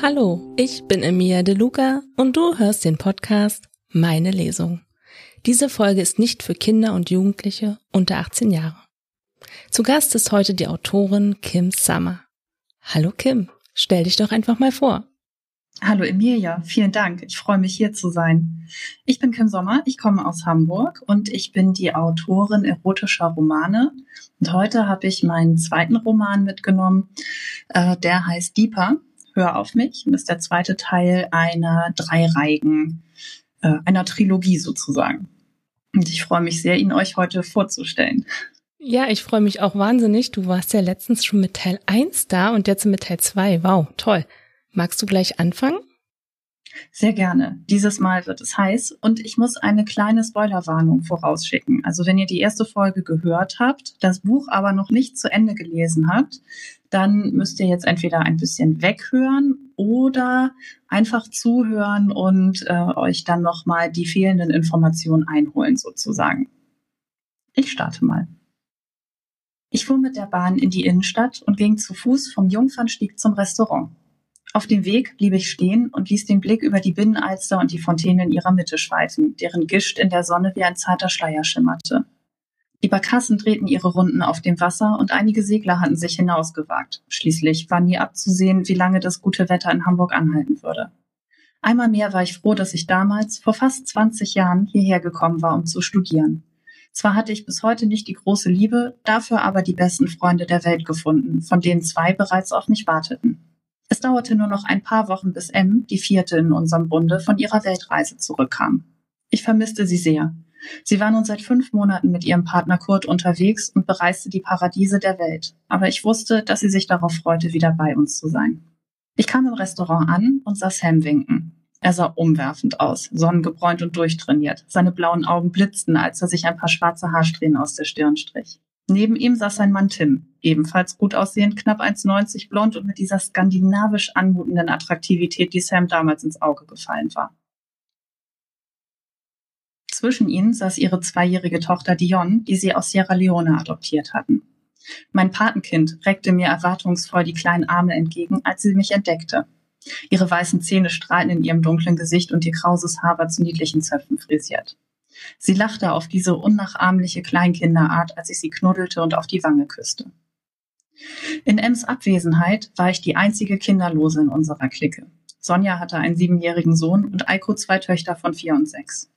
Hallo, ich bin Emilia De Luca und du hörst den Podcast Meine Lesung. Diese Folge ist nicht für Kinder und Jugendliche unter 18 Jahre. Zu Gast ist heute die Autorin Kim Summer. Hallo Kim, stell dich doch einfach mal vor. Hallo Emilia, vielen Dank. Ich freue mich hier zu sein. Ich bin Kim Sommer, ich komme aus Hamburg und ich bin die Autorin erotischer Romane. Und heute habe ich meinen zweiten Roman mitgenommen, äh, der heißt Deeper. Hör auf mich. Und ist der zweite Teil einer Dreireigen, äh, einer Trilogie sozusagen. Und ich freue mich sehr, ihn euch heute vorzustellen. Ja, ich freue mich auch wahnsinnig. Du warst ja letztens schon mit Teil 1 da und jetzt mit Teil 2. Wow, toll. Magst du gleich anfangen? Sehr gerne. Dieses Mal wird es heiß und ich muss eine kleine Spoilerwarnung vorausschicken. Also wenn ihr die erste Folge gehört habt, das Buch aber noch nicht zu Ende gelesen habt, dann müsst ihr jetzt entweder ein bisschen weghören oder einfach zuhören und äh, euch dann nochmal die fehlenden Informationen einholen sozusagen. Ich starte mal. Ich fuhr mit der Bahn in die Innenstadt und ging zu Fuß vom Jungfernstieg zum Restaurant. Auf dem Weg blieb ich stehen und ließ den Blick über die Binnenalster und die Fontäne in ihrer Mitte schweifen, deren Gischt in der Sonne wie ein zarter Schleier schimmerte. Die Barkassen drehten ihre Runden auf dem Wasser und einige Segler hatten sich hinausgewagt. Schließlich war nie abzusehen, wie lange das gute Wetter in Hamburg anhalten würde. Einmal mehr war ich froh, dass ich damals, vor fast 20 Jahren, hierher gekommen war, um zu studieren. Zwar hatte ich bis heute nicht die große Liebe, dafür aber die besten Freunde der Welt gefunden, von denen zwei bereits auf mich warteten. Es dauerte nur noch ein paar Wochen, bis M, die vierte in unserem Bunde, von ihrer Weltreise zurückkam. Ich vermisste sie sehr. Sie war nun seit fünf Monaten mit ihrem Partner Kurt unterwegs und bereiste die Paradiese der Welt. Aber ich wusste, dass sie sich darauf freute, wieder bei uns zu sein. Ich kam im Restaurant an und sah Sam winken. Er sah umwerfend aus, sonnengebräunt und durchtrainiert. Seine blauen Augen blitzten, als er sich ein paar schwarze Haarsträhnen aus der Stirn strich. Neben ihm saß sein Mann Tim, ebenfalls gut aussehend, knapp 1,90 blond und mit dieser skandinavisch anmutenden Attraktivität, die Sam damals ins Auge gefallen war. Zwischen ihnen saß ihre zweijährige Tochter Dion, die sie aus Sierra Leone adoptiert hatten. Mein Patenkind reckte mir erwartungsvoll die kleinen Arme entgegen, als sie mich entdeckte. Ihre weißen Zähne strahlten in ihrem dunklen Gesicht und ihr krauses Haar war zu niedlichen Zöpfen frisiert. Sie lachte auf diese unnachahmliche Kleinkinderart, als ich sie knuddelte und auf die Wange küsste. In Ems Abwesenheit war ich die einzige Kinderlose in unserer Clique. Sonja hatte einen siebenjährigen Sohn und Eiko zwei Töchter von vier und sechs.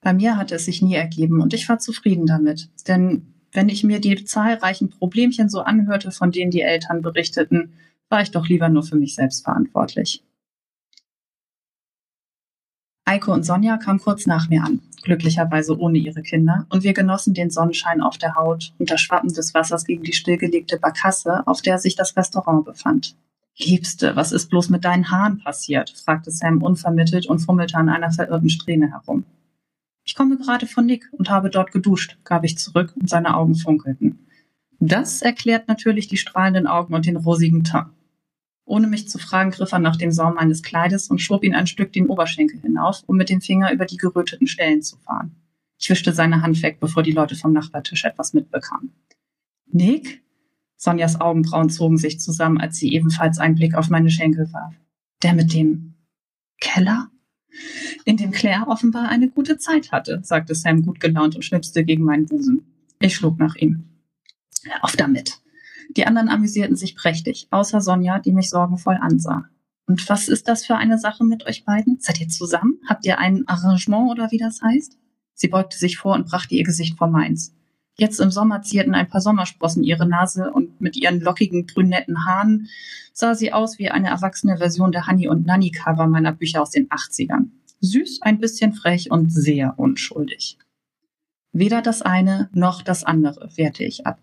Bei mir hatte es sich nie ergeben und ich war zufrieden damit, denn wenn ich mir die zahlreichen Problemchen so anhörte, von denen die Eltern berichteten, war ich doch lieber nur für mich selbst verantwortlich. Eike und Sonja kamen kurz nach mir an, glücklicherweise ohne ihre Kinder, und wir genossen den Sonnenschein auf der Haut und das Schwappen des Wassers gegen die stillgelegte Barkasse, auf der sich das Restaurant befand. Liebste, was ist bloß mit deinen Haaren passiert? fragte Sam unvermittelt und fummelte an einer verirrten Strähne herum. Ich komme gerade von Nick und habe dort geduscht, gab ich zurück und seine Augen funkelten. Das erklärt natürlich die strahlenden Augen und den rosigen Teint. Ohne mich zu fragen, griff er nach dem Saum meines Kleides und schob ihn ein Stück den Oberschenkel hinauf, um mit dem Finger über die geröteten Stellen zu fahren. Ich wischte seine Hand weg, bevor die Leute vom Nachbartisch etwas mitbekamen. Nick? Sonjas Augenbrauen zogen sich zusammen, als sie ebenfalls einen Blick auf meine Schenkel warf. Der mit dem Keller? In dem Claire offenbar eine gute Zeit hatte, sagte Sam gut gelaunt und schnipste gegen meinen Busen. Ich schlug nach ihm. Auf damit, die anderen amüsierten sich prächtig, außer Sonja, die mich sorgenvoll ansah. Und was ist das für eine Sache mit euch beiden? Seid ihr zusammen? Habt ihr ein Arrangement oder wie das heißt? Sie beugte sich vor und brachte ihr Gesicht vor meins. Jetzt im Sommer zierten ein paar Sommersprossen ihre Nase und mit ihren lockigen brünetten Haaren sah sie aus wie eine erwachsene Version der Honey und Nanny Cover meiner Bücher aus den 80ern. Süß, ein bisschen frech und sehr unschuldig. Weder das eine noch das andere wehrte ich ab.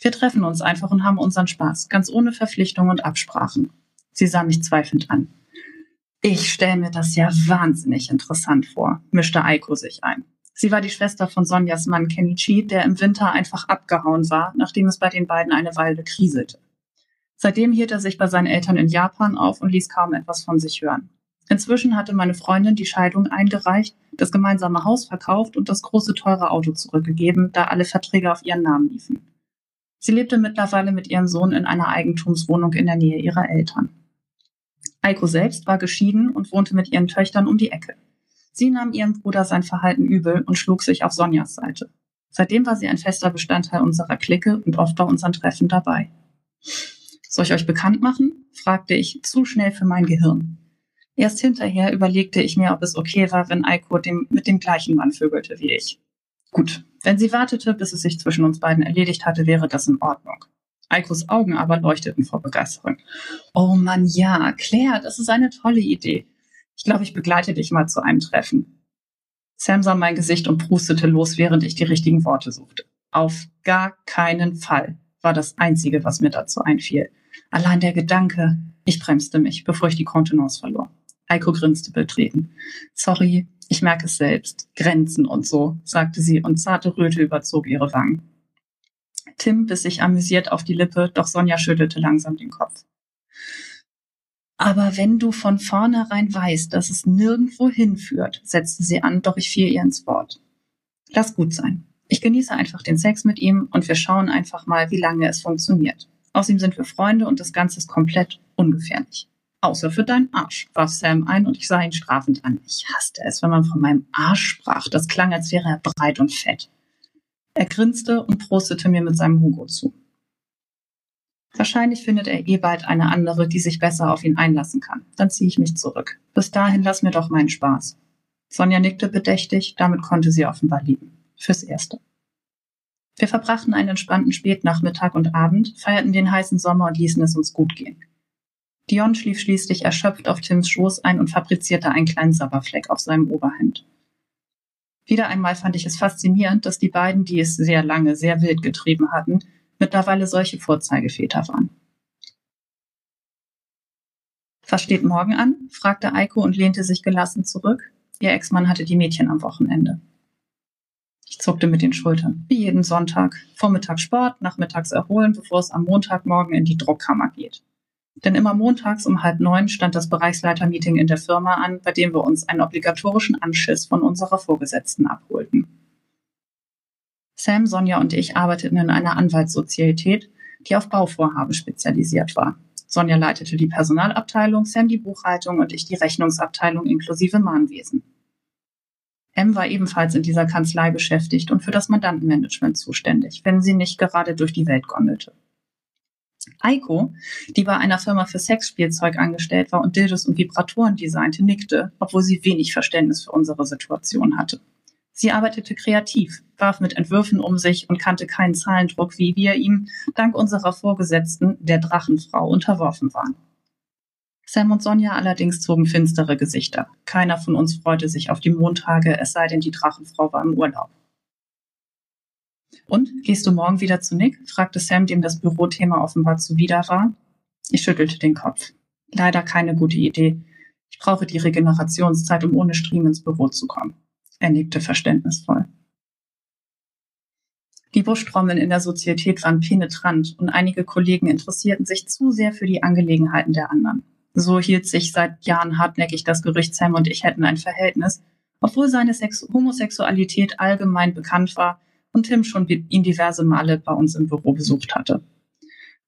Wir treffen uns einfach und haben unseren Spaß, ganz ohne Verpflichtung und Absprachen. Sie sah mich zweifelnd an. Ich stelle mir das ja wahnsinnig interessant vor, mischte Eiko sich ein. Sie war die Schwester von Sonjas Mann Kenichi, der im Winter einfach abgehauen war, nachdem es bei den beiden eine Weile kriselte. Seitdem hielt er sich bei seinen Eltern in Japan auf und ließ kaum etwas von sich hören. Inzwischen hatte meine Freundin die Scheidung eingereicht, das gemeinsame Haus verkauft und das große teure Auto zurückgegeben, da alle Verträge auf ihren Namen liefen. Sie lebte mittlerweile mit ihrem Sohn in einer Eigentumswohnung in der Nähe ihrer Eltern. Eiko selbst war geschieden und wohnte mit ihren Töchtern um die Ecke. Sie nahm ihrem Bruder sein Verhalten übel und schlug sich auf Sonjas Seite. Seitdem war sie ein fester Bestandteil unserer Clique und oft bei unseren Treffen dabei. Soll ich euch bekannt machen? fragte ich, zu schnell für mein Gehirn. Erst hinterher überlegte ich mir, ob es okay war, wenn Eiko dem, mit dem gleichen Mann vögelte wie ich. Gut, wenn sie wartete, bis es sich zwischen uns beiden erledigt hatte, wäre das in Ordnung. Eikos Augen aber leuchteten vor Begeisterung. Oh Mann, ja, Claire, das ist eine tolle Idee. Ich glaube, ich begleite dich mal zu einem Treffen. Sam sah mein Gesicht und prustete los, während ich die richtigen Worte suchte. Auf gar keinen Fall war das Einzige, was mir dazu einfiel. Allein der Gedanke, ich bremste mich, bevor ich die Kontenance verlor. Eiko grinste betreten. Sorry, ich merke es selbst. Grenzen und so, sagte sie und zarte Röte überzog ihre Wangen. Tim biss sich amüsiert auf die Lippe, doch Sonja schüttelte langsam den Kopf. Aber wenn du von vornherein weißt, dass es nirgendwo hinführt, setzte sie an, doch ich fiel ihr ins Wort. Lass gut sein. Ich genieße einfach den Sex mit ihm und wir schauen einfach mal, wie lange es funktioniert. Außerdem sind wir Freunde und das Ganze ist komplett ungefährlich. Außer für deinen Arsch, warf Sam ein und ich sah ihn strafend an. Ich hasste es, wenn man von meinem Arsch sprach. Das klang, als wäre er breit und fett. Er grinste und prostete mir mit seinem Hugo zu. Wahrscheinlich findet er eh bald eine andere, die sich besser auf ihn einlassen kann. Dann ziehe ich mich zurück. Bis dahin lass mir doch meinen Spaß. Sonja nickte bedächtig, damit konnte sie offenbar lieben. Fürs Erste. Wir verbrachten einen entspannten Spätnachmittag und Abend, feierten den heißen Sommer und ließen es uns gut gehen. Dion schlief schließlich erschöpft auf Tims Schoß ein und fabrizierte einen kleinen Sabberfleck auf seinem Oberhemd. Wieder einmal fand ich es faszinierend, dass die beiden, die es sehr lange sehr wild getrieben hatten, mittlerweile solche Vorzeigeväter waren. Was steht morgen an? fragte Eiko und lehnte sich gelassen zurück. Ihr Ex-Mann hatte die Mädchen am Wochenende. Ich zuckte mit den Schultern. Wie jeden Sonntag. Vormittag Sport, nachmittags erholen, bevor es am Montagmorgen in die Druckkammer geht. Denn immer montags um halb neun stand das Bereichsleitermeeting in der Firma an, bei dem wir uns einen obligatorischen Anschiss von unserer Vorgesetzten abholten. Sam, Sonja und ich arbeiteten in einer Anwaltssozietät, die auf Bauvorhaben spezialisiert war. Sonja leitete die Personalabteilung, Sam die Buchhaltung und ich die Rechnungsabteilung inklusive Mahnwesen. M war ebenfalls in dieser Kanzlei beschäftigt und für das Mandantenmanagement zuständig, wenn sie nicht gerade durch die Welt gondelte. Eiko, die bei einer Firma für Sexspielzeug angestellt war und Dildos und Vibratoren designte, nickte, obwohl sie wenig Verständnis für unsere Situation hatte. Sie arbeitete kreativ, warf mit Entwürfen um sich und kannte keinen Zahlendruck, wie wir ihm dank unserer Vorgesetzten, der Drachenfrau, unterworfen waren. Sam und Sonja allerdings zogen finstere Gesichter. Keiner von uns freute sich auf die Montage, es sei denn, die Drachenfrau war im Urlaub. Und, gehst du morgen wieder zu Nick? fragte Sam, dem das Bürothema offenbar zuwider war. Ich schüttelte den Kopf. Leider keine gute Idee. Ich brauche die Regenerationszeit, um ohne Stream ins Büro zu kommen. Er nickte verständnisvoll. Die Buschtrommeln in der Sozietät waren penetrant und einige Kollegen interessierten sich zu sehr für die Angelegenheiten der anderen. So hielt sich seit Jahren hartnäckig das Gerücht, Sam und ich hätten ein Verhältnis, obwohl seine Sex Homosexualität allgemein bekannt war und Tim schon ihn diverse Male bei uns im Büro besucht hatte.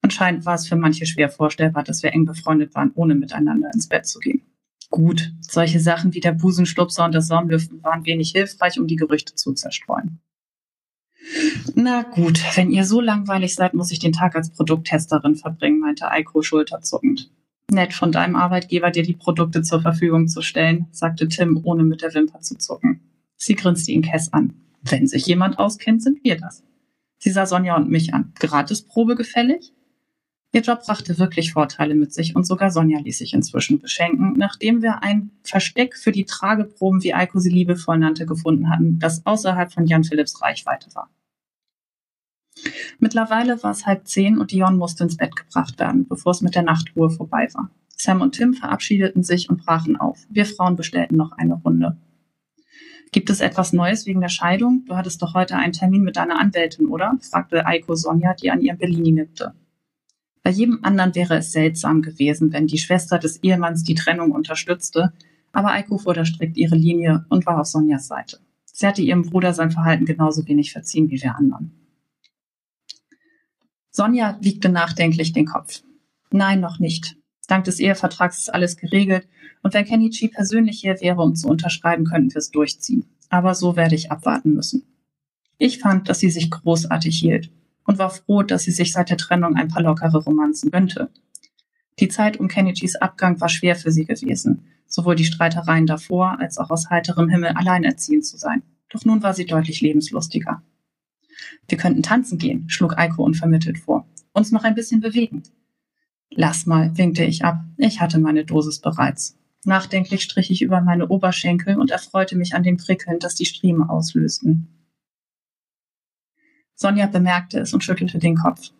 Anscheinend war es für manche schwer vorstellbar, dass wir eng befreundet waren, ohne miteinander ins Bett zu gehen. Gut, solche Sachen wie der Busenstupser und das Saumlüften waren wenig hilfreich, um die Gerüchte zu zerstreuen. Na gut, wenn ihr so langweilig seid, muss ich den Tag als Produkttesterin verbringen, meinte Eiko schulterzuckend. Nett von deinem Arbeitgeber, dir die Produkte zur Verfügung zu stellen, sagte Tim, ohne mit der Wimper zu zucken. Sie grinste ihn Kess an. Wenn sich jemand auskennt, sind wir das. Sie sah Sonja und mich an. Gratisprobe gefällig? Ihr Job brachte wirklich Vorteile mit sich und sogar Sonja ließ sich inzwischen beschenken, nachdem wir ein Versteck für die Trageproben, wie Eiko sie liebevoll nannte, gefunden hatten, das außerhalb von Jan Philipps Reichweite war. Mittlerweile war es halb zehn und Dion musste ins Bett gebracht werden, bevor es mit der Nachtruhe vorbei war. Sam und Tim verabschiedeten sich und brachen auf. Wir Frauen bestellten noch eine Runde. Gibt es etwas Neues wegen der Scheidung? Du hattest doch heute einen Termin mit deiner Anwältin, oder? fragte Eiko Sonja, die an ihrem Bellini nippte. Bei jedem anderen wäre es seltsam gewesen, wenn die Schwester des Ehemanns die Trennung unterstützte, aber Eiko fuhr da strikt ihre Linie und war auf Sonjas Seite. Sie hatte ihrem Bruder sein Verhalten genauso wenig verziehen wie wir anderen. Sonja wiegte nachdenklich den Kopf. Nein, noch nicht. Dank des Ehevertrags ist alles geregelt und wenn Kenichi persönlich hier wäre, um zu unterschreiben, könnten wir es durchziehen. Aber so werde ich abwarten müssen. Ich fand, dass sie sich großartig hielt und war froh, dass sie sich seit der Trennung ein paar lockere Romanzen gönnte. Die Zeit um Kenichis Abgang war schwer für sie gewesen, sowohl die Streitereien davor als auch aus heiterem Himmel alleinerziehend zu sein. Doch nun war sie deutlich lebenslustiger. Wir könnten tanzen gehen, schlug Eiko unvermittelt vor. Uns noch ein bisschen bewegen. Lass mal, winkte ich ab. Ich hatte meine Dosis bereits. Nachdenklich strich ich über meine Oberschenkel und erfreute mich an dem Prickeln, das die Striemen auslösten. Sonja bemerkte es und schüttelte den Kopf.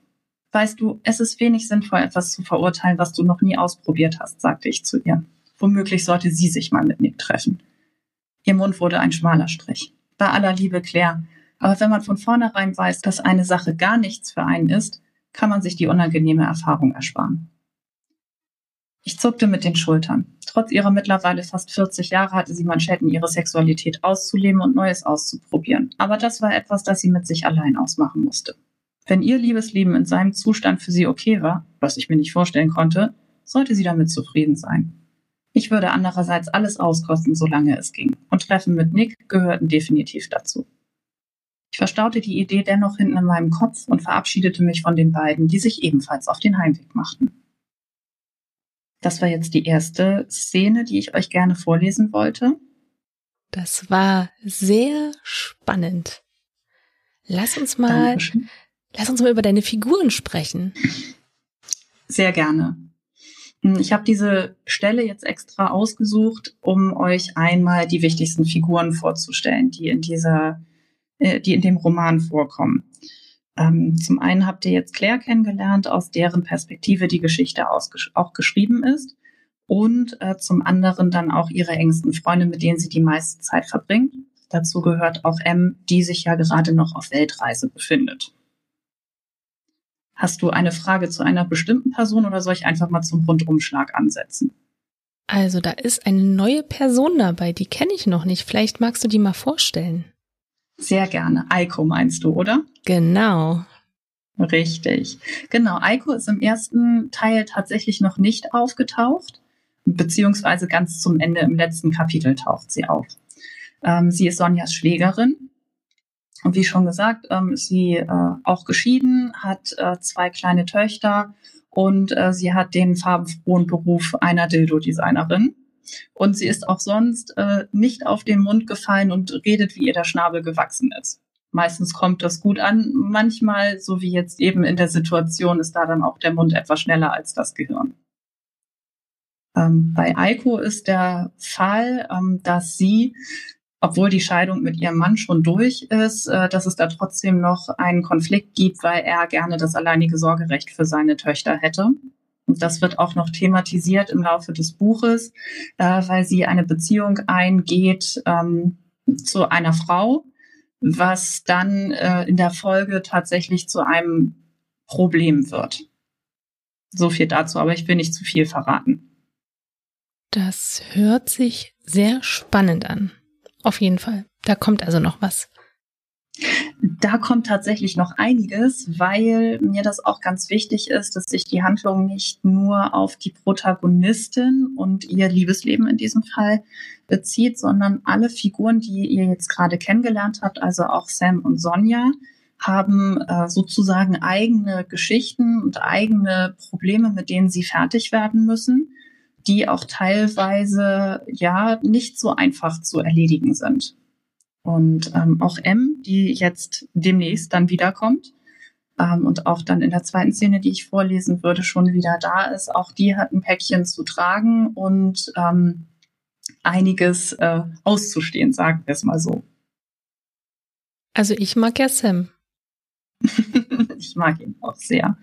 Weißt du, es ist wenig sinnvoll, etwas zu verurteilen, was du noch nie ausprobiert hast, sagte ich zu ihr. Womöglich sollte sie sich mal mit Nick treffen. Ihr Mund wurde ein schmaler Strich. Bei aller Liebe, Claire, aber wenn man von vornherein weiß, dass eine Sache gar nichts für einen ist, kann man sich die unangenehme Erfahrung ersparen. Ich zuckte mit den Schultern. Trotz ihrer mittlerweile fast 40 Jahre hatte sie Manschetten, ihre Sexualität auszuleben und Neues auszuprobieren. Aber das war etwas, das sie mit sich allein ausmachen musste. Wenn ihr Liebesleben in seinem Zustand für sie okay war, was ich mir nicht vorstellen konnte, sollte sie damit zufrieden sein. Ich würde andererseits alles auskosten, solange es ging. Und Treffen mit Nick gehörten definitiv dazu. Ich verstaute die Idee dennoch hinten in meinem Kopf und verabschiedete mich von den beiden, die sich ebenfalls auf den Heimweg machten. Das war jetzt die erste Szene, die ich euch gerne vorlesen wollte. Das war sehr spannend. Lass uns mal, lass uns mal über deine Figuren sprechen. Sehr gerne. Hm, ich habe diese Stelle jetzt extra ausgesucht, um euch einmal die wichtigsten Figuren vorzustellen, die in dieser, äh, die in dem Roman vorkommen. Ähm, zum einen habt ihr jetzt Claire kennengelernt, aus deren Perspektive die Geschichte auch geschrieben ist. Und äh, zum anderen dann auch ihre engsten Freunde, mit denen sie die meiste Zeit verbringt. Dazu gehört auch M, die sich ja gerade noch auf Weltreise befindet. Hast du eine Frage zu einer bestimmten Person oder soll ich einfach mal zum Rundumschlag ansetzen? Also da ist eine neue Person dabei, die kenne ich noch nicht. Vielleicht magst du die mal vorstellen. Sehr gerne. Eiko meinst du, oder? Genau. Richtig. Genau. Eiko ist im ersten Teil tatsächlich noch nicht aufgetaucht, beziehungsweise ganz zum Ende im letzten Kapitel taucht sie auf. Ähm, sie ist Sonjas Schwägerin. Und wie schon gesagt, ähm, ist sie äh, auch geschieden, hat äh, zwei kleine Töchter und äh, sie hat den farbenfrohen Beruf einer Dildo-Designerin. Und sie ist auch sonst äh, nicht auf den Mund gefallen und redet, wie ihr der Schnabel gewachsen ist. Meistens kommt das gut an. Manchmal, so wie jetzt eben in der Situation, ist da dann auch der Mund etwas schneller als das Gehirn. Ähm, bei Eiko ist der Fall, ähm, dass sie, obwohl die Scheidung mit ihrem Mann schon durch ist, äh, dass es da trotzdem noch einen Konflikt gibt, weil er gerne das alleinige Sorgerecht für seine Töchter hätte. Das wird auch noch thematisiert im Laufe des Buches, äh, weil sie eine Beziehung eingeht ähm, zu einer Frau, was dann äh, in der Folge tatsächlich zu einem Problem wird. So viel dazu, aber ich will nicht zu viel verraten. Das hört sich sehr spannend an. Auf jeden Fall. Da kommt also noch was. Da kommt tatsächlich noch einiges, weil mir das auch ganz wichtig ist, dass sich die Handlung nicht nur auf die Protagonistin und ihr Liebesleben in diesem Fall bezieht, sondern alle Figuren, die ihr jetzt gerade kennengelernt habt, also auch Sam und Sonja, haben äh, sozusagen eigene Geschichten und eigene Probleme, mit denen sie fertig werden müssen, die auch teilweise ja nicht so einfach zu erledigen sind. Und ähm, auch M, die jetzt demnächst dann wiederkommt ähm, und auch dann in der zweiten Szene, die ich vorlesen würde, schon wieder da ist, auch die hat ein Päckchen zu tragen und ähm, einiges äh, auszustehen, sagen wir es mal so. Also ich mag ja Sam. ich mag ihn auch sehr.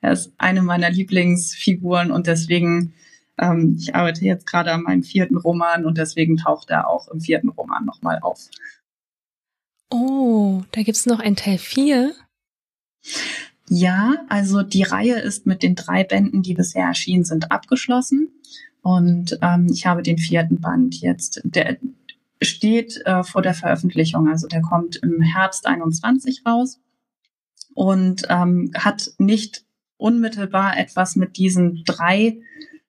Er ist eine meiner Lieblingsfiguren und deswegen, ähm, ich arbeite jetzt gerade an meinem vierten Roman und deswegen taucht er auch im vierten Roman nochmal auf. Oh, da gibt's noch ein Teil 4? Ja, also die Reihe ist mit den drei Bänden, die bisher erschienen sind, abgeschlossen. Und ähm, ich habe den vierten Band jetzt. Der steht äh, vor der Veröffentlichung, also der kommt im Herbst 21 raus. und ähm, hat nicht unmittelbar etwas mit diesen drei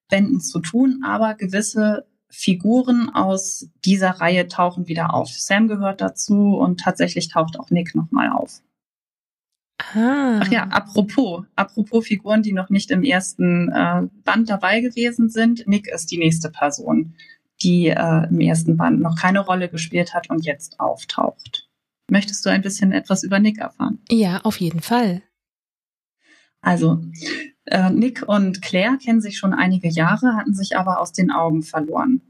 Bänden zu tun, aber gewisse Figuren aus dieser Reihe tauchen wieder auf. Sam gehört dazu und tatsächlich taucht auch Nick nochmal auf. Ah. Ach ja, apropos, apropos Figuren, die noch nicht im ersten äh, Band dabei gewesen sind. Nick ist die nächste Person, die äh, im ersten Band noch keine Rolle gespielt hat und jetzt auftaucht. Möchtest du ein bisschen etwas über Nick erfahren? Ja, auf jeden Fall. Also, äh, Nick und Claire kennen sich schon einige Jahre, hatten sich aber aus den Augen verloren.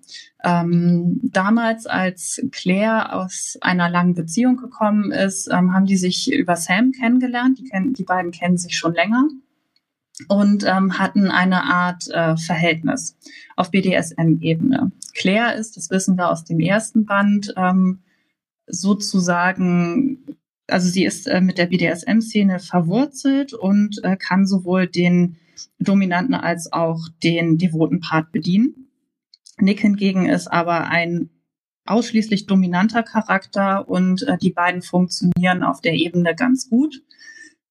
Ähm, damals, als Claire aus einer langen Beziehung gekommen ist, ähm, haben die sich über Sam kennengelernt. Die, kennen, die beiden kennen sich schon länger und ähm, hatten eine Art äh, Verhältnis auf BDSM-Ebene. Claire ist, das wissen wir aus dem ersten Band, ähm, sozusagen also sie ist äh, mit der BDSM-Szene verwurzelt und äh, kann sowohl den dominanten als auch den devoten Part bedienen. Nick hingegen ist aber ein ausschließlich dominanter Charakter und äh, die beiden funktionieren auf der Ebene ganz gut.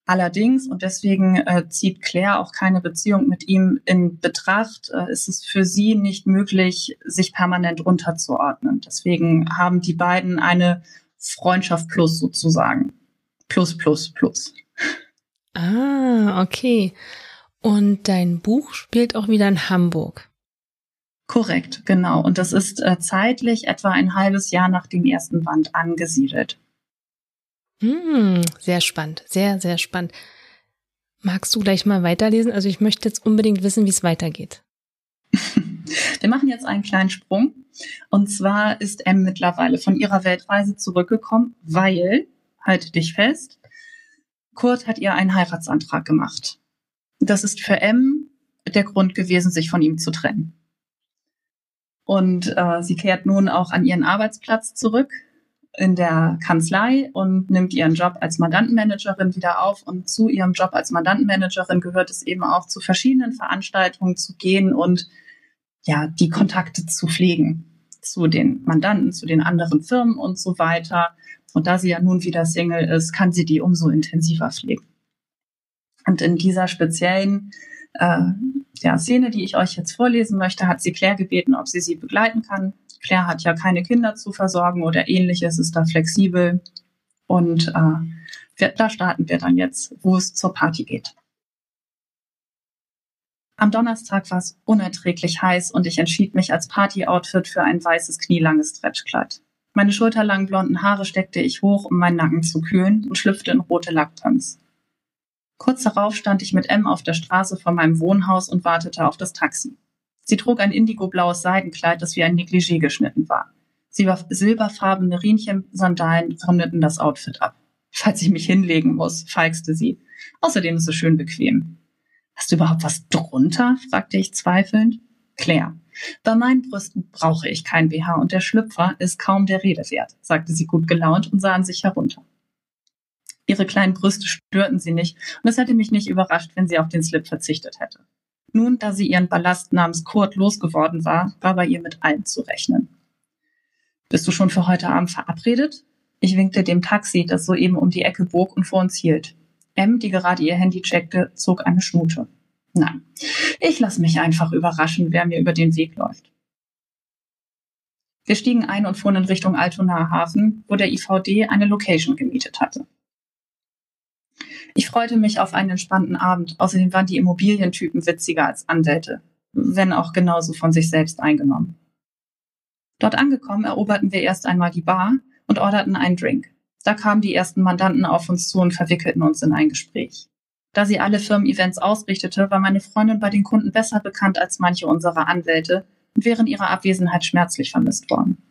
Allerdings, und deswegen äh, zieht Claire auch keine Beziehung mit ihm in Betracht, äh, ist es für sie nicht möglich, sich permanent unterzuordnen. Deswegen haben die beiden eine Freundschaft plus sozusagen. Plus, plus, plus. Ah, okay. Und dein Buch spielt auch wieder in Hamburg. Korrekt, genau. Und das ist äh, zeitlich etwa ein halbes Jahr nach dem ersten Band angesiedelt. Hm, sehr spannend, sehr, sehr spannend. Magst du gleich mal weiterlesen? Also ich möchte jetzt unbedingt wissen, wie es weitergeht. Wir machen jetzt einen kleinen Sprung. Und zwar ist M mittlerweile von ihrer Weltreise zurückgekommen, weil, halte dich fest, Kurt hat ihr einen Heiratsantrag gemacht. Das ist für M der Grund gewesen, sich von ihm zu trennen. Und äh, sie kehrt nun auch an ihren Arbeitsplatz zurück in der Kanzlei und nimmt ihren Job als Mandantenmanagerin wieder auf. Und zu ihrem Job als Mandantenmanagerin gehört es eben auch, zu verschiedenen Veranstaltungen zu gehen und ja, die Kontakte zu pflegen zu den Mandanten, zu den anderen Firmen und so weiter. Und da sie ja nun wieder Single ist, kann sie die umso intensiver pflegen. Und in dieser speziellen äh, ja, Szene, die ich euch jetzt vorlesen möchte, hat sie Claire gebeten, ob sie sie begleiten kann. Claire hat ja keine Kinder zu versorgen oder ähnliches, ist da flexibel. Und äh, da starten wir dann jetzt, wo es zur Party geht. Am Donnerstag war es unerträglich heiß und ich entschied mich als Party-Outfit für ein weißes knielanges Stretchkleid. Meine schulterlangen blonden Haare steckte ich hoch, um meinen Nacken zu kühlen und schlüpfte in rote Lackpumps. Kurz darauf stand ich mit M auf der Straße vor meinem Wohnhaus und wartete auf das Taxi. Sie trug ein indigoblaues Seidenkleid, das wie ein Negligé geschnitten war. Sie war silberfarbene Riemchen-Sandalen rundeten das Outfit ab. Falls ich mich hinlegen muss, feixte sie. Außerdem ist es schön bequem. Hast du überhaupt was drunter? fragte ich zweifelnd. Claire. Bei meinen Brüsten brauche ich kein BH und der Schlüpfer ist kaum der Rede wert, sagte sie gut gelaunt und sah an sich herunter. Ihre kleinen Brüste störten sie nicht und es hätte mich nicht überrascht, wenn sie auf den Slip verzichtet hätte. Nun, da sie ihren Ballast namens Kurt losgeworden war, war bei ihr mit allem zu rechnen. Bist du schon für heute Abend verabredet? Ich winkte dem Taxi, das soeben um die Ecke bog und vor uns hielt. M, die gerade ihr Handy checkte, zog eine Schnute. Nein, ich lasse mich einfach überraschen, wer mir über den Weg läuft. Wir stiegen ein und fuhren in Richtung Altonaer Hafen, wo der IVD eine Location gemietet hatte. Ich freute mich auf einen entspannten Abend. Außerdem waren die Immobilientypen witziger als Anwälte, wenn auch genauso von sich selbst eingenommen. Dort angekommen eroberten wir erst einmal die Bar und orderten einen Drink. Da kamen die ersten Mandanten auf uns zu und verwickelten uns in ein Gespräch. Da sie alle Firmen-Events ausrichtete, war meine Freundin bei den Kunden besser bekannt als manche unserer Anwälte und während ihrer Abwesenheit schmerzlich vermisst worden.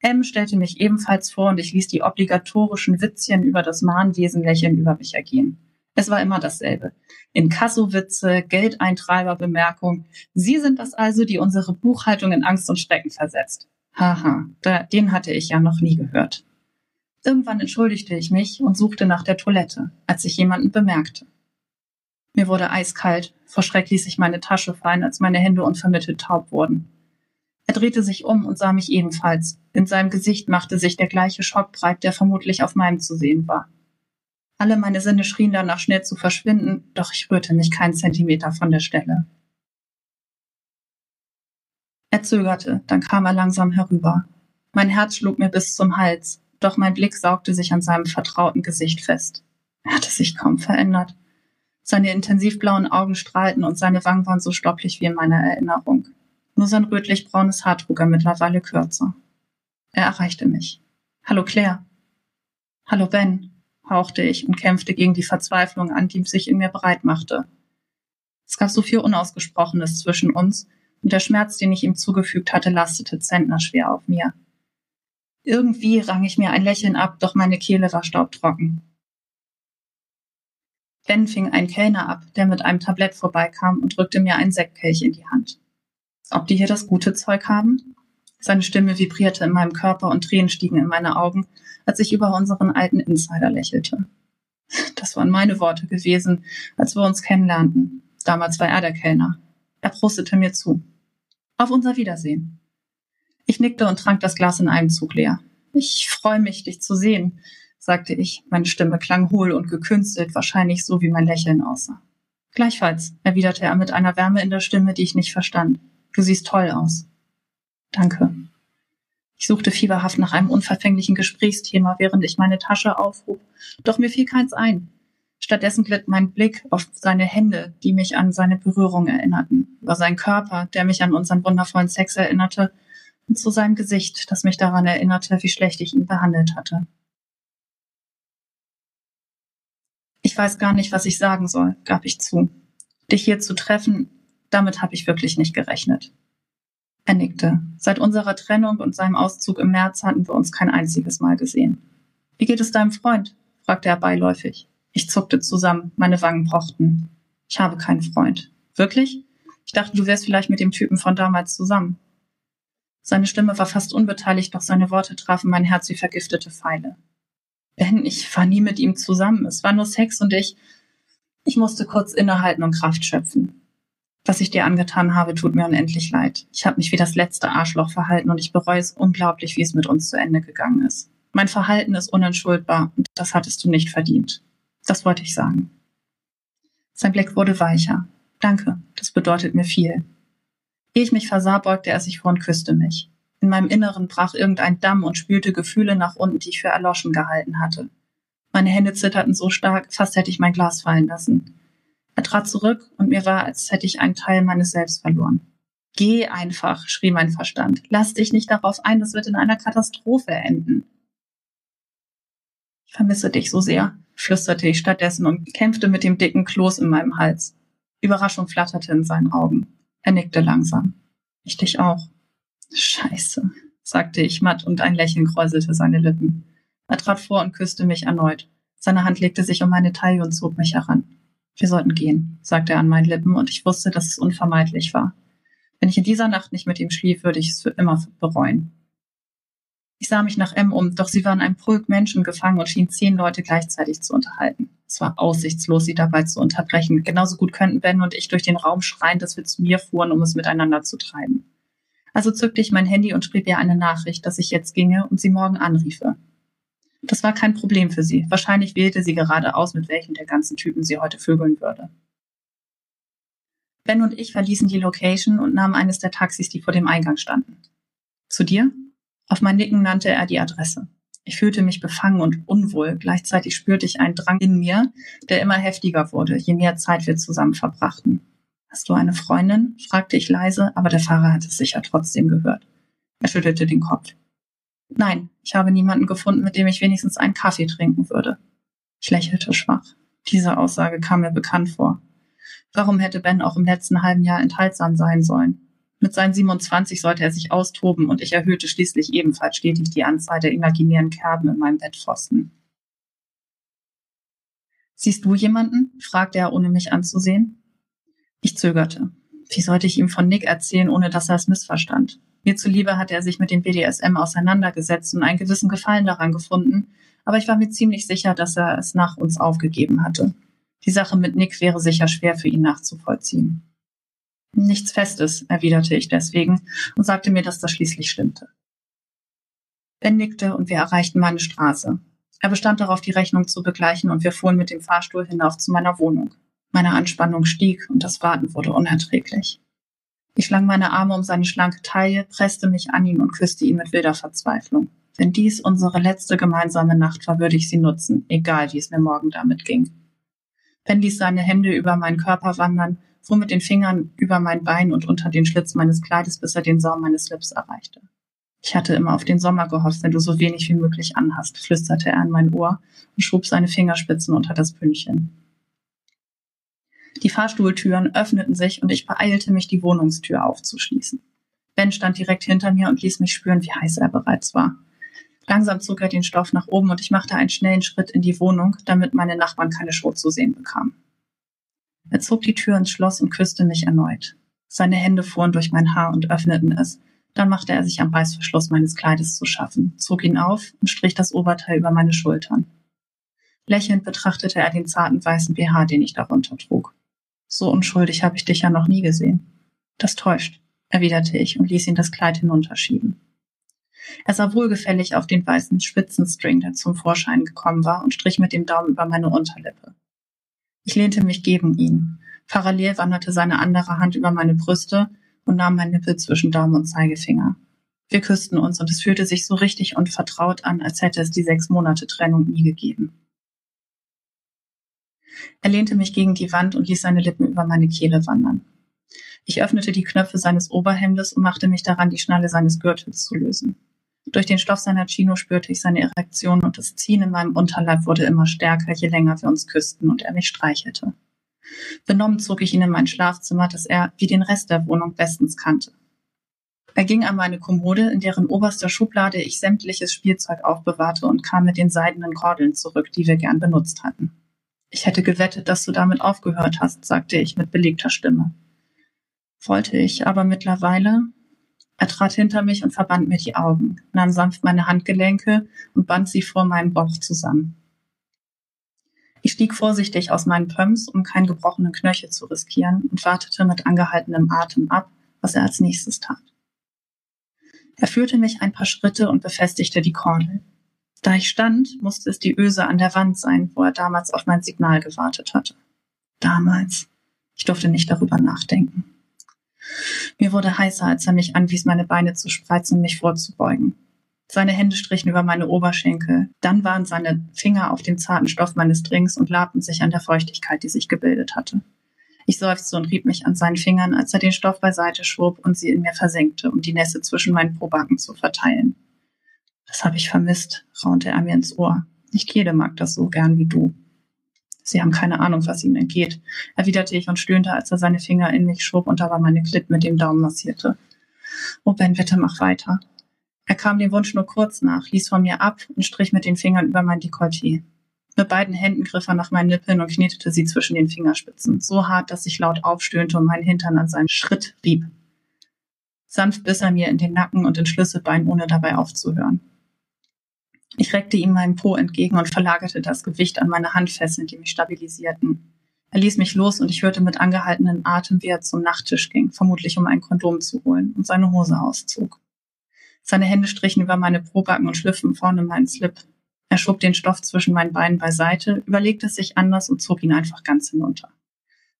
M stellte mich ebenfalls vor und ich ließ die obligatorischen Witzchen über das Mahnwesen lächeln über mich ergehen. Es war immer dasselbe. Inkasso-Witze, Geldeintreiber-Bemerkung. Sie sind das also, die unsere Buchhaltung in Angst und Schrecken versetzt. Haha, den hatte ich ja noch nie gehört. Irgendwann entschuldigte ich mich und suchte nach der Toilette, als ich jemanden bemerkte. Mir wurde eiskalt, vor Schreck ließ ich meine Tasche fallen, als meine Hände unvermittelt taub wurden. Er drehte sich um und sah mich ebenfalls. In seinem Gesicht machte sich der gleiche Schock breit, der vermutlich auf meinem zu sehen war. Alle meine Sinne schrien danach schnell zu verschwinden, doch ich rührte mich keinen Zentimeter von der Stelle. Er zögerte, dann kam er langsam herüber. Mein Herz schlug mir bis zum Hals, doch mein Blick saugte sich an seinem vertrauten Gesicht fest. Er hatte sich kaum verändert. Seine intensiv blauen Augen strahlten und seine Wangen waren so stopplich wie in meiner Erinnerung. Nur sein rötlich-braunes Haar trug er mittlerweile kürzer. Er erreichte mich. Hallo Claire. Hallo Ben, hauchte ich und kämpfte gegen die Verzweiflung an, die sich in mir breit machte. Es gab so viel Unausgesprochenes zwischen uns, und der Schmerz, den ich ihm zugefügt hatte, lastete zentnerschwer auf mir. Irgendwie rang ich mir ein Lächeln ab, doch meine Kehle war staubtrocken. Ben fing einen Kellner ab, der mit einem Tablett vorbeikam und drückte mir einen Sektkelch in die Hand. Ob die hier das gute Zeug haben? Seine Stimme vibrierte in meinem Körper und Tränen stiegen in meine Augen, als ich über unseren alten Insider lächelte. Das waren meine Worte gewesen, als wir uns kennenlernten. Damals war er der Kellner. Er prostete mir zu. Auf unser Wiedersehen. Ich nickte und trank das Glas in einem Zug leer. Ich freue mich, dich zu sehen, sagte ich. Meine Stimme klang hohl und gekünstelt, wahrscheinlich so wie mein Lächeln aussah. Gleichfalls, erwiderte er mit einer Wärme in der Stimme, die ich nicht verstand. Du siehst toll aus. Danke. Ich suchte fieberhaft nach einem unverfänglichen Gesprächsthema, während ich meine Tasche aufhob. Doch mir fiel keins ein. Stattdessen glitt mein Blick auf seine Hände, die mich an seine Berührung erinnerten, über seinen Körper, der mich an unseren wundervollen Sex erinnerte, zu seinem Gesicht, das mich daran erinnerte, wie schlecht ich ihn behandelt hatte. Ich weiß gar nicht, was ich sagen soll, gab ich zu. Dich hier zu treffen, damit habe ich wirklich nicht gerechnet. Er nickte. Seit unserer Trennung und seinem Auszug im März hatten wir uns kein einziges Mal gesehen. Wie geht es deinem Freund? fragte er beiläufig. Ich zuckte zusammen, meine Wangen pochten. Ich habe keinen Freund. Wirklich? Ich dachte, du wärst vielleicht mit dem Typen von damals zusammen. Seine Stimme war fast unbeteiligt, doch seine Worte trafen mein Herz wie vergiftete Pfeile. Ben, ich war nie mit ihm zusammen. Es war nur Sex und ich. Ich musste kurz innehalten und Kraft schöpfen. Was ich dir angetan habe, tut mir unendlich leid. Ich habe mich wie das letzte Arschloch verhalten und ich bereue es unglaublich, wie es mit uns zu Ende gegangen ist. Mein Verhalten ist unentschuldbar und das hattest du nicht verdient. Das wollte ich sagen. Sein Blick wurde weicher. Danke, das bedeutet mir viel. Ehe ich mich versah, beugte er sich vor und küsste mich. In meinem Inneren brach irgendein Damm und spülte Gefühle nach unten, die ich für erloschen gehalten hatte. Meine Hände zitterten so stark, fast hätte ich mein Glas fallen lassen. Er trat zurück und mir war, als hätte ich einen Teil meines Selbst verloren. Geh einfach, schrie mein Verstand. Lass dich nicht darauf ein, das wird in einer Katastrophe enden. Ich vermisse dich so sehr, flüsterte ich stattdessen und kämpfte mit dem dicken Kloß in meinem Hals. Überraschung flatterte in seinen Augen. Er nickte langsam. Ich dich auch. Scheiße, sagte ich matt und ein Lächeln kräuselte seine Lippen. Er trat vor und küsste mich erneut. Seine Hand legte sich um meine Taille und zog mich heran. Wir sollten gehen, sagte er an meinen Lippen, und ich wusste, dass es unvermeidlich war. Wenn ich in dieser Nacht nicht mit ihm schlief, würde ich es für immer bereuen. Ich sah mich nach M um, doch sie waren ein Pulk Menschen gefangen und schienen zehn Leute gleichzeitig zu unterhalten. Es war aussichtslos, sie dabei zu unterbrechen. Genauso gut könnten Ben und ich durch den Raum schreien, dass wir zu mir fuhren, um es miteinander zu treiben. Also zückte ich mein Handy und schrieb ihr eine Nachricht, dass ich jetzt ginge und sie morgen anriefe. Das war kein Problem für sie. Wahrscheinlich wählte sie gerade aus, mit welchem der ganzen Typen sie heute vögeln würde. Ben und ich verließen die Location und nahmen eines der Taxis, die vor dem Eingang standen. Zu dir? Auf mein Nicken nannte er die Adresse. Ich fühlte mich befangen und unwohl. Gleichzeitig spürte ich einen Drang in mir, der immer heftiger wurde, je mehr Zeit wir zusammen verbrachten. Hast du eine Freundin? fragte ich leise, aber der Fahrer hatte es sicher trotzdem gehört. Er schüttelte den Kopf. Nein, ich habe niemanden gefunden, mit dem ich wenigstens einen Kaffee trinken würde. Ich lächelte schwach. Diese Aussage kam mir bekannt vor. Warum hätte Ben auch im letzten halben Jahr enthaltsam sein sollen? Mit seinen 27 sollte er sich austoben und ich erhöhte schließlich ebenfalls stetig die Anzahl der imaginären Kerben in meinem Bettpfosten. Siehst du jemanden? fragte er, ohne mich anzusehen. Ich zögerte. Wie sollte ich ihm von Nick erzählen, ohne dass er es missverstand? Mir zuliebe hatte er sich mit dem BDSM auseinandergesetzt und einen gewissen Gefallen daran gefunden, aber ich war mir ziemlich sicher, dass er es nach uns aufgegeben hatte. Die Sache mit Nick wäre sicher schwer für ihn nachzuvollziehen. Nichts Festes, erwiderte ich deswegen und sagte mir, dass das schließlich stimmte. Ben nickte und wir erreichten meine Straße. Er bestand darauf, die Rechnung zu begleichen und wir fuhren mit dem Fahrstuhl hinauf zu meiner Wohnung. Meine Anspannung stieg und das Warten wurde unerträglich. Ich schlang meine Arme um seine schlanke Taille, presste mich an ihn und küsste ihn mit wilder Verzweiflung. Wenn dies unsere letzte gemeinsame Nacht war, würde ich sie nutzen, egal wie es mir morgen damit ging. Ben ließ seine Hände über meinen Körper wandern, fuhr mit den Fingern über mein Bein und unter den Schlitz meines Kleides, bis er den Saum meines Lips erreichte. Ich hatte immer auf den Sommer gehofft, wenn du so wenig wie möglich anhast, flüsterte er in mein Ohr und schob seine Fingerspitzen unter das Pündchen. Die Fahrstuhltüren öffneten sich und ich beeilte mich, die Wohnungstür aufzuschließen. Ben stand direkt hinter mir und ließ mich spüren, wie heiß er bereits war. Langsam zog er den Stoff nach oben und ich machte einen schnellen Schritt in die Wohnung, damit meine Nachbarn keine Show zu sehen bekamen. Er zog die Tür ins Schloss und küsste mich erneut. Seine Hände fuhren durch mein Haar und öffneten es, dann machte er sich am Reißverschluss meines Kleides zu schaffen, zog ihn auf und strich das Oberteil über meine Schultern. Lächelnd betrachtete er den zarten weißen BH, den ich darunter trug. So unschuldig habe ich dich ja noch nie gesehen. Das täuscht, erwiderte ich und ließ ihn das Kleid hinunterschieben. Er sah wohlgefällig auf den weißen Spitzenstring, der zum Vorschein gekommen war, und strich mit dem Daumen über meine Unterlippe. Ich lehnte mich gegen ihn. Parallel wanderte seine andere Hand über meine Brüste und nahm mein Nippel zwischen Daumen und Zeigefinger. Wir küssten uns und es fühlte sich so richtig und vertraut an, als hätte es die sechs Monate Trennung nie gegeben. Er lehnte mich gegen die Wand und ließ seine Lippen über meine Kehle wandern. Ich öffnete die Knöpfe seines Oberhemdes und machte mich daran, die Schnalle seines Gürtels zu lösen. Durch den Stoff seiner Chino spürte ich seine Erektion und das Ziehen in meinem Unterleib wurde immer stärker, je länger wir uns küssten und er mich streichelte. Benommen zog ich ihn in mein Schlafzimmer, das er, wie den Rest der Wohnung, bestens kannte. Er ging an meine Kommode, in deren oberster Schublade ich sämtliches Spielzeug aufbewahrte und kam mit den seidenen Kordeln zurück, die wir gern benutzt hatten. Ich hätte gewettet, dass du damit aufgehört hast, sagte ich mit belegter Stimme. Wollte ich, aber mittlerweile. Er trat hinter mich und verband mir die Augen, nahm sanft meine Handgelenke und band sie vor meinem Bauch zusammen. Ich stieg vorsichtig aus meinen Pumps, um keinen gebrochenen Knöchel zu riskieren und wartete mit angehaltenem Atem ab, was er als nächstes tat. Er führte mich ein paar Schritte und befestigte die Kordel. Da ich stand, musste es die Öse an der Wand sein, wo er damals auf mein Signal gewartet hatte. Damals. Ich durfte nicht darüber nachdenken. Mir wurde heißer, als er mich anwies, meine Beine zu spreizen und mich vorzubeugen. Seine Hände strichen über meine Oberschenkel. Dann waren seine Finger auf dem zarten Stoff meines Drinks und labten sich an der Feuchtigkeit, die sich gebildet hatte. Ich seufzte und rieb mich an seinen Fingern, als er den Stoff beiseite schob und sie in mir versenkte, um die Nässe zwischen meinen Probacken zu verteilen. Das habe ich vermisst, raunte er mir ins Ohr. Nicht jede mag das so gern wie du. Sie haben keine Ahnung, was ihnen entgeht, erwiderte ich und stöhnte, als er seine Finger in mich schob und dabei meine Klit mit dem Daumen massierte. Oh Ben, bitte mach weiter. Er kam dem Wunsch nur kurz nach, ließ von mir ab und strich mit den Fingern über mein Dekolleté. Mit beiden Händen griff er nach meinen Nippeln und knetete sie zwischen den Fingerspitzen, so hart, dass ich laut aufstöhnte und meinen Hintern an seinem Schritt rieb. Sanft biss er mir in den Nacken und ins Schlüsselbein, ohne dabei aufzuhören. Ich reckte ihm meinen Po entgegen und verlagerte das Gewicht an meine Handfesseln, die mich stabilisierten. Er ließ mich los und ich hörte mit angehaltenen Atem, wie er zum Nachttisch ging, vermutlich um ein Kondom zu holen und seine Hose auszog. Seine Hände strichen über meine Probacken und schlüpften vorne meinen Slip. Er schob den Stoff zwischen meinen Beinen beiseite, überlegte es sich anders und zog ihn einfach ganz hinunter.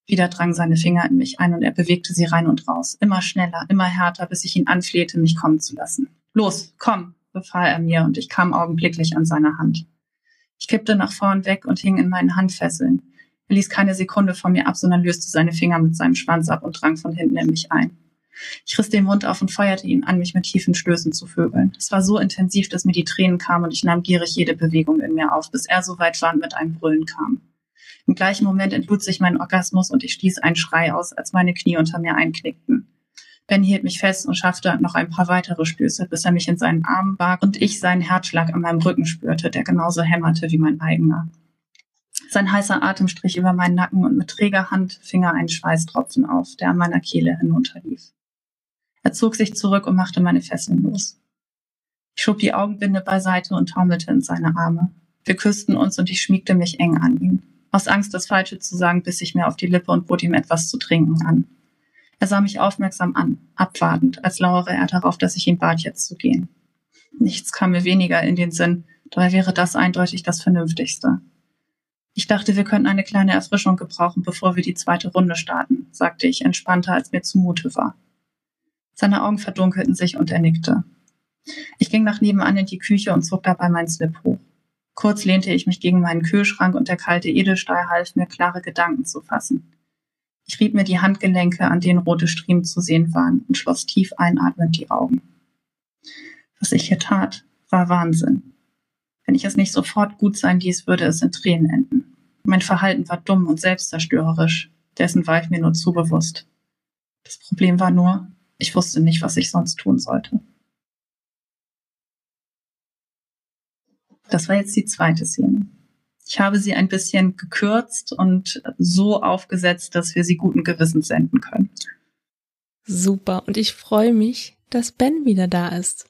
Wieder drangen seine Finger in mich ein und er bewegte sie rein und raus. Immer schneller, immer härter, bis ich ihn anflehte, mich kommen zu lassen. Los, komm, befahl er mir und ich kam augenblicklich an seine Hand. Ich kippte nach vorn weg und hing in meinen Handfesseln. Er ließ keine Sekunde von mir ab, sondern löste seine Finger mit seinem Schwanz ab und drang von hinten in mich ein. Ich riss den Mund auf und feuerte ihn an, mich mit tiefen Stößen zu vögeln. Es war so intensiv, dass mir die Tränen kamen und ich nahm gierig jede Bewegung in mir auf, bis er so weit war und mit einem Brüllen kam. Im gleichen Moment entlud sich mein Orgasmus und ich stieß einen Schrei aus, als meine Knie unter mir einknickten. Ben hielt mich fest und schaffte noch ein paar weitere Stöße, bis er mich in seinen Armen barg und ich seinen Herzschlag an meinem Rücken spürte, der genauso hämmerte wie mein eigener. Sein heißer Atem strich über meinen Nacken und mit träger Hand fing er einen Schweißtropfen auf, der an meiner Kehle hinunterlief. Er zog sich zurück und machte meine Fesseln los. Ich schob die Augenbinde beiseite und taumelte in seine Arme. Wir küssten uns und ich schmiegte mich eng an ihn. Aus Angst, das Falsche zu sagen, biss ich mir auf die Lippe und bot ihm etwas zu trinken an. Er sah mich aufmerksam an, abwartend, als lauere er darauf, dass ich ihn bat, jetzt zu gehen. Nichts kam mir weniger in den Sinn, Dabei wäre das eindeutig das Vernünftigste. Ich dachte, wir könnten eine kleine Erfrischung gebrauchen, bevor wir die zweite Runde starten, sagte ich entspannter, als mir zumute war. Seine Augen verdunkelten sich und er nickte. Ich ging nach nebenan in die Küche und zog dabei meinen Slip hoch. Kurz lehnte ich mich gegen meinen Kühlschrank und der kalte Edelstahl half mir, klare Gedanken zu fassen. Ich rieb mir die Handgelenke, an denen rote Striemen zu sehen waren, und schloss tief einatmend die Augen. Was ich hier tat, war Wahnsinn. Wenn ich es nicht sofort gut sein ließ, würde es in Tränen enden. Mein Verhalten war dumm und selbstzerstörerisch. Dessen war ich mir nur zu bewusst. Das Problem war nur, ich wusste nicht, was ich sonst tun sollte. Das war jetzt die zweite Szene. Ich habe sie ein bisschen gekürzt und so aufgesetzt, dass wir sie guten Gewissens senden können. Super. Und ich freue mich, dass Ben wieder da ist.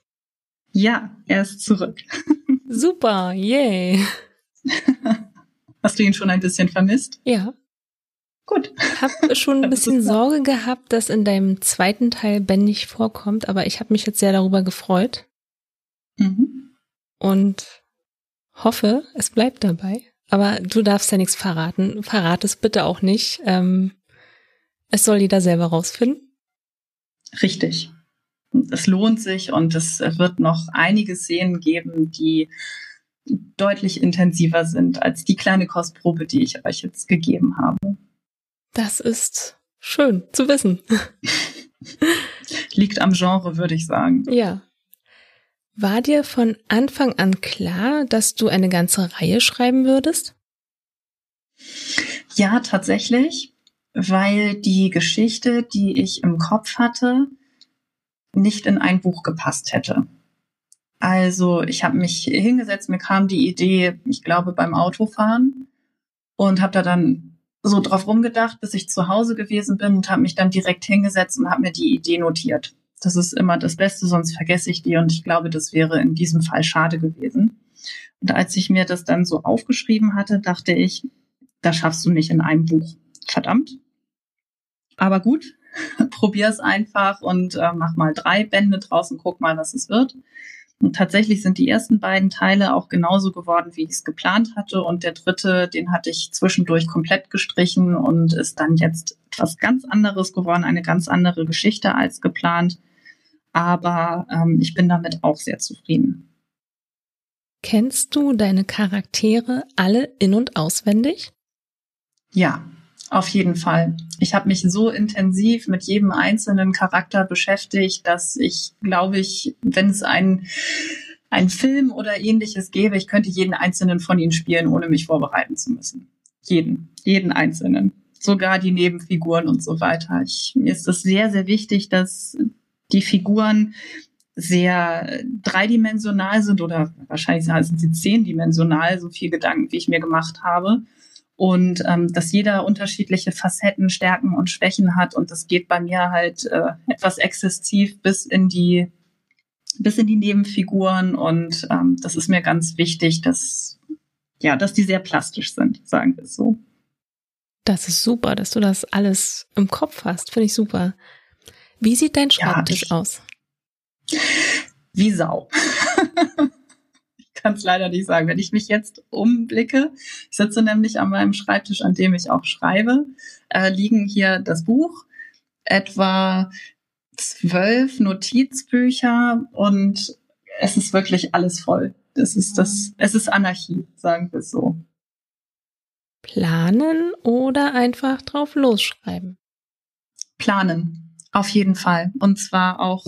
Ja, er ist zurück. Super, yay. Hast du ihn schon ein bisschen vermisst? Ja. Gut. Ich habe schon ein bisschen Sorge gehabt, dass in deinem zweiten Teil Ben nicht vorkommt, aber ich habe mich jetzt sehr darüber gefreut. Mhm. Und hoffe, es bleibt dabei. Aber du darfst ja nichts verraten. Verrat es bitte auch nicht. Ähm, es soll jeder selber rausfinden. Richtig. Es lohnt sich und es wird noch einige Szenen geben, die deutlich intensiver sind als die kleine Kostprobe, die ich euch jetzt gegeben habe. Das ist schön zu wissen. Liegt am Genre, würde ich sagen. Ja. War dir von Anfang an klar, dass du eine ganze Reihe schreiben würdest? Ja, tatsächlich, weil die Geschichte, die ich im Kopf hatte, nicht in ein Buch gepasst hätte. Also ich habe mich hingesetzt, mir kam die Idee, ich glaube beim Autofahren und habe da dann so drauf rumgedacht, bis ich zu Hause gewesen bin und habe mich dann direkt hingesetzt und habe mir die Idee notiert. Das ist immer das Beste, sonst vergesse ich die und ich glaube, das wäre in diesem Fall schade gewesen. Und als ich mir das dann so aufgeschrieben hatte, dachte ich, das schaffst du nicht in einem Buch. Verdammt. Aber gut, probier es einfach und äh, mach mal drei Bände draus und guck mal, was es wird. Und tatsächlich sind die ersten beiden Teile auch genauso geworden, wie ich es geplant hatte. Und der dritte, den hatte ich zwischendurch komplett gestrichen und ist dann jetzt etwas ganz anderes geworden, eine ganz andere Geschichte als geplant aber ähm, ich bin damit auch sehr zufrieden. Kennst du deine Charaktere alle in und auswendig? Ja, auf jeden Fall. Ich habe mich so intensiv mit jedem einzelnen Charakter beschäftigt, dass ich, glaube ich, wenn es einen ein Film oder ähnliches gäbe, ich könnte jeden einzelnen von ihnen spielen, ohne mich vorbereiten zu müssen. Jeden, jeden einzelnen. Sogar die Nebenfiguren und so weiter. Ich, mir ist es sehr, sehr wichtig, dass die Figuren sehr dreidimensional sind oder wahrscheinlich sind sie zehndimensional, so viel Gedanken, wie ich mir gemacht habe. Und ähm, dass jeder unterschiedliche Facetten, Stärken und Schwächen hat. Und das geht bei mir halt äh, etwas exzessiv bis in die bis in die Nebenfiguren. Und ähm, das ist mir ganz wichtig, dass ja, dass die sehr plastisch sind, sagen wir es so. Das ist super, dass du das alles im Kopf hast. Finde ich super. Wie sieht dein Schreibtisch ja, aus? Wie Sau. ich kann es leider nicht sagen. Wenn ich mich jetzt umblicke, ich sitze nämlich an meinem Schreibtisch, an dem ich auch schreibe, äh, liegen hier das Buch, etwa zwölf Notizbücher und es ist wirklich alles voll. Es ist das, es ist Anarchie, sagen wir es so. Planen oder einfach drauf losschreiben? Planen. Auf jeden Fall. Und zwar auch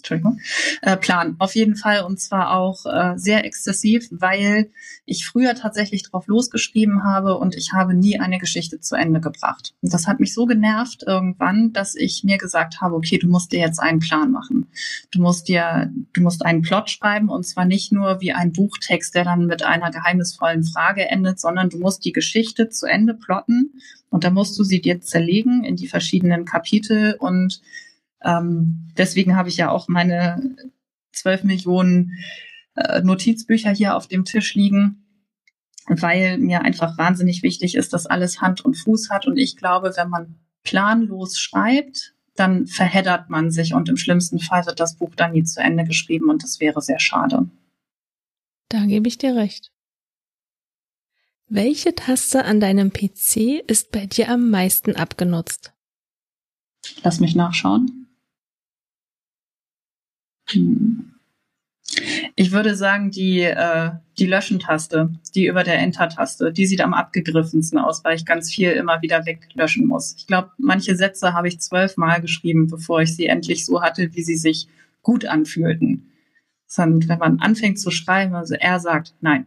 Entschuldigung, äh, Plan. Auf jeden Fall und zwar auch äh, sehr exzessiv, weil ich früher tatsächlich drauf losgeschrieben habe und ich habe nie eine Geschichte zu Ende gebracht. Und das hat mich so genervt irgendwann, dass ich mir gesagt habe, okay, du musst dir jetzt einen Plan machen. Du musst dir, du musst einen Plot schreiben und zwar nicht nur wie ein Buchtext, der dann mit einer geheimnisvollen Frage endet, sondern du musst die Geschichte zu Ende plotten und da musst du sie dir zerlegen in die verschiedenen Kapitel und ähm, deswegen habe ich ja auch meine zwölf Millionen äh, Notizbücher hier auf dem Tisch liegen, weil mir einfach wahnsinnig wichtig ist, dass alles Hand und Fuß hat. Und ich glaube, wenn man planlos schreibt, dann verheddert man sich und im schlimmsten Fall wird das Buch dann nie zu Ende geschrieben und das wäre sehr schade. Da gebe ich dir recht. Welche Taste an deinem PC ist bei dir am meisten abgenutzt? Lass mich nachschauen. Ich würde sagen, die, äh, die Löschen-Taste, die über der Enter-Taste, die sieht am abgegriffensten aus, weil ich ganz viel immer wieder weglöschen muss. Ich glaube, manche Sätze habe ich zwölfmal geschrieben, bevor ich sie endlich so hatte, wie sie sich gut anfühlten. Sondern wenn man anfängt zu schreiben, also er sagt nein,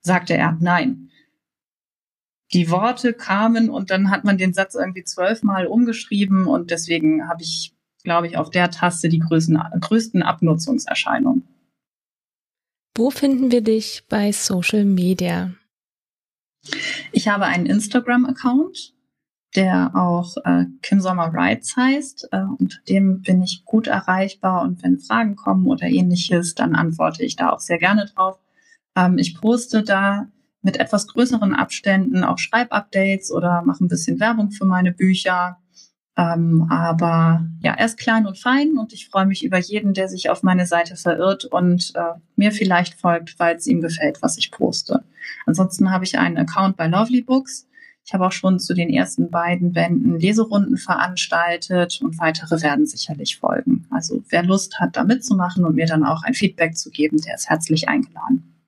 sagte er nein. Die Worte kamen und dann hat man den Satz irgendwie zwölfmal umgeschrieben und deswegen habe ich, glaube ich, auf der Taste die größten, größten Abnutzungserscheinungen. Wo finden wir dich bei Social Media? Ich habe einen Instagram-Account, der auch äh, Kim Sommer Rights heißt. Äh, und dem bin ich gut erreichbar. Und wenn Fragen kommen oder ähnliches, dann antworte ich da auch sehr gerne drauf. Ähm, ich poste da mit etwas größeren Abständen auch Schreibupdates oder mache ein bisschen Werbung für meine Bücher. Ähm, aber ja, er ist klein und fein und ich freue mich über jeden, der sich auf meine Seite verirrt und äh, mir vielleicht folgt, weil es ihm gefällt, was ich poste. Ansonsten habe ich einen Account bei Lovely Books. Ich habe auch schon zu den ersten beiden Bänden Leserunden veranstaltet und weitere werden sicherlich folgen. Also wer Lust hat, da mitzumachen und mir dann auch ein Feedback zu geben, der ist herzlich eingeladen.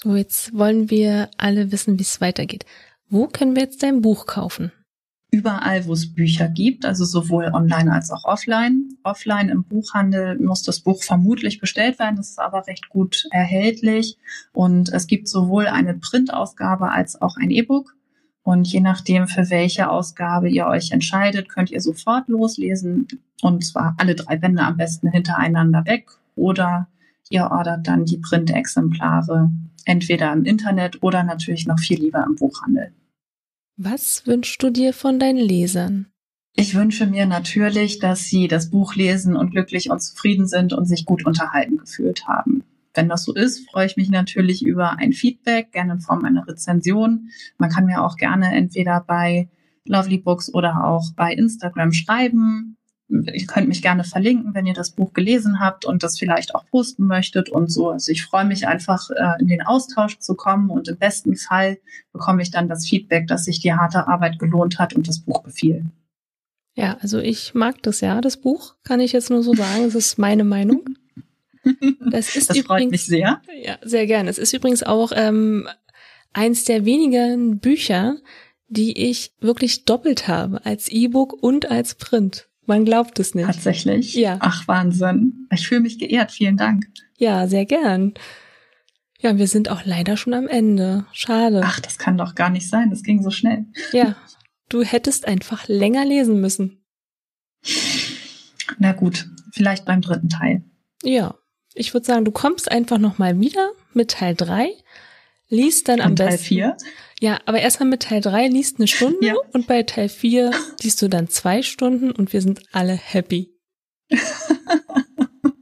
So, jetzt wollen wir alle wissen, wie es weitergeht. Wo können wir jetzt dein Buch kaufen? Überall, wo es Bücher gibt, also sowohl online als auch offline. Offline im Buchhandel muss das Buch vermutlich bestellt werden, das ist aber recht gut erhältlich. Und es gibt sowohl eine Printausgabe als auch ein E-Book. Und je nachdem, für welche Ausgabe ihr euch entscheidet, könnt ihr sofort loslesen. Und zwar alle drei Bände am besten hintereinander weg. Oder ihr ordert dann die Printexemplare entweder im Internet oder natürlich noch viel lieber im Buchhandel. Was wünschst du dir von deinen Lesern? Ich wünsche mir natürlich, dass sie das Buch lesen und glücklich und zufrieden sind und sich gut unterhalten gefühlt haben. Wenn das so ist, freue ich mich natürlich über ein Feedback, gerne in Form einer Rezension. Man kann mir auch gerne entweder bei Lovely Books oder auch bei Instagram schreiben ihr könnt mich gerne verlinken, wenn ihr das Buch gelesen habt und das vielleicht auch posten möchtet und so. Also ich freue mich einfach, äh, in den Austausch zu kommen und im besten Fall bekomme ich dann das Feedback, dass sich die harte Arbeit gelohnt hat und das Buch gefiel. Ja, also ich mag das ja, das Buch, kann ich jetzt nur so sagen. Es ist meine Meinung. Das ist das übrigens, freut mich sehr. Ja, sehr gerne. Es ist übrigens auch ähm, eins der wenigen Bücher, die ich wirklich doppelt habe, als E-Book und als Print. Man glaubt es nicht. Tatsächlich? Ja. Ach, Wahnsinn. Ich fühle mich geehrt. Vielen Dank. Ja, sehr gern. Ja, wir sind auch leider schon am Ende. Schade. Ach, das kann doch gar nicht sein. Das ging so schnell. Ja. Du hättest einfach länger lesen müssen. Na gut, vielleicht beim dritten Teil. Ja. Ich würde sagen, du kommst einfach nochmal wieder mit Teil drei liest dann und am besten. Teil 4? Ja, aber erstmal mit Teil 3 liest eine Stunde ja. und bei Teil 4 liest du dann zwei Stunden und wir sind alle happy.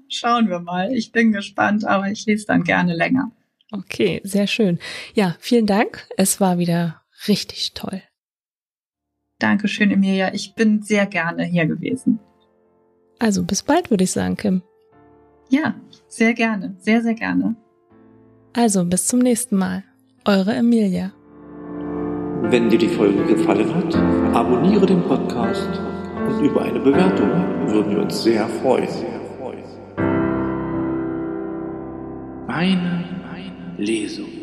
Schauen wir mal. Ich bin gespannt, aber ich lese dann gerne länger. Okay, sehr schön. Ja, vielen Dank. Es war wieder richtig toll. Dankeschön, Emilia. Ich bin sehr gerne hier gewesen. Also bis bald, würde ich sagen, Kim. Ja, sehr gerne. Sehr, sehr gerne. Also bis zum nächsten Mal. Eure Emilia. Wenn dir die Folge gefallen hat, abonniere den Podcast und über eine Bewertung würden wir uns sehr freuen. Meine Lesung.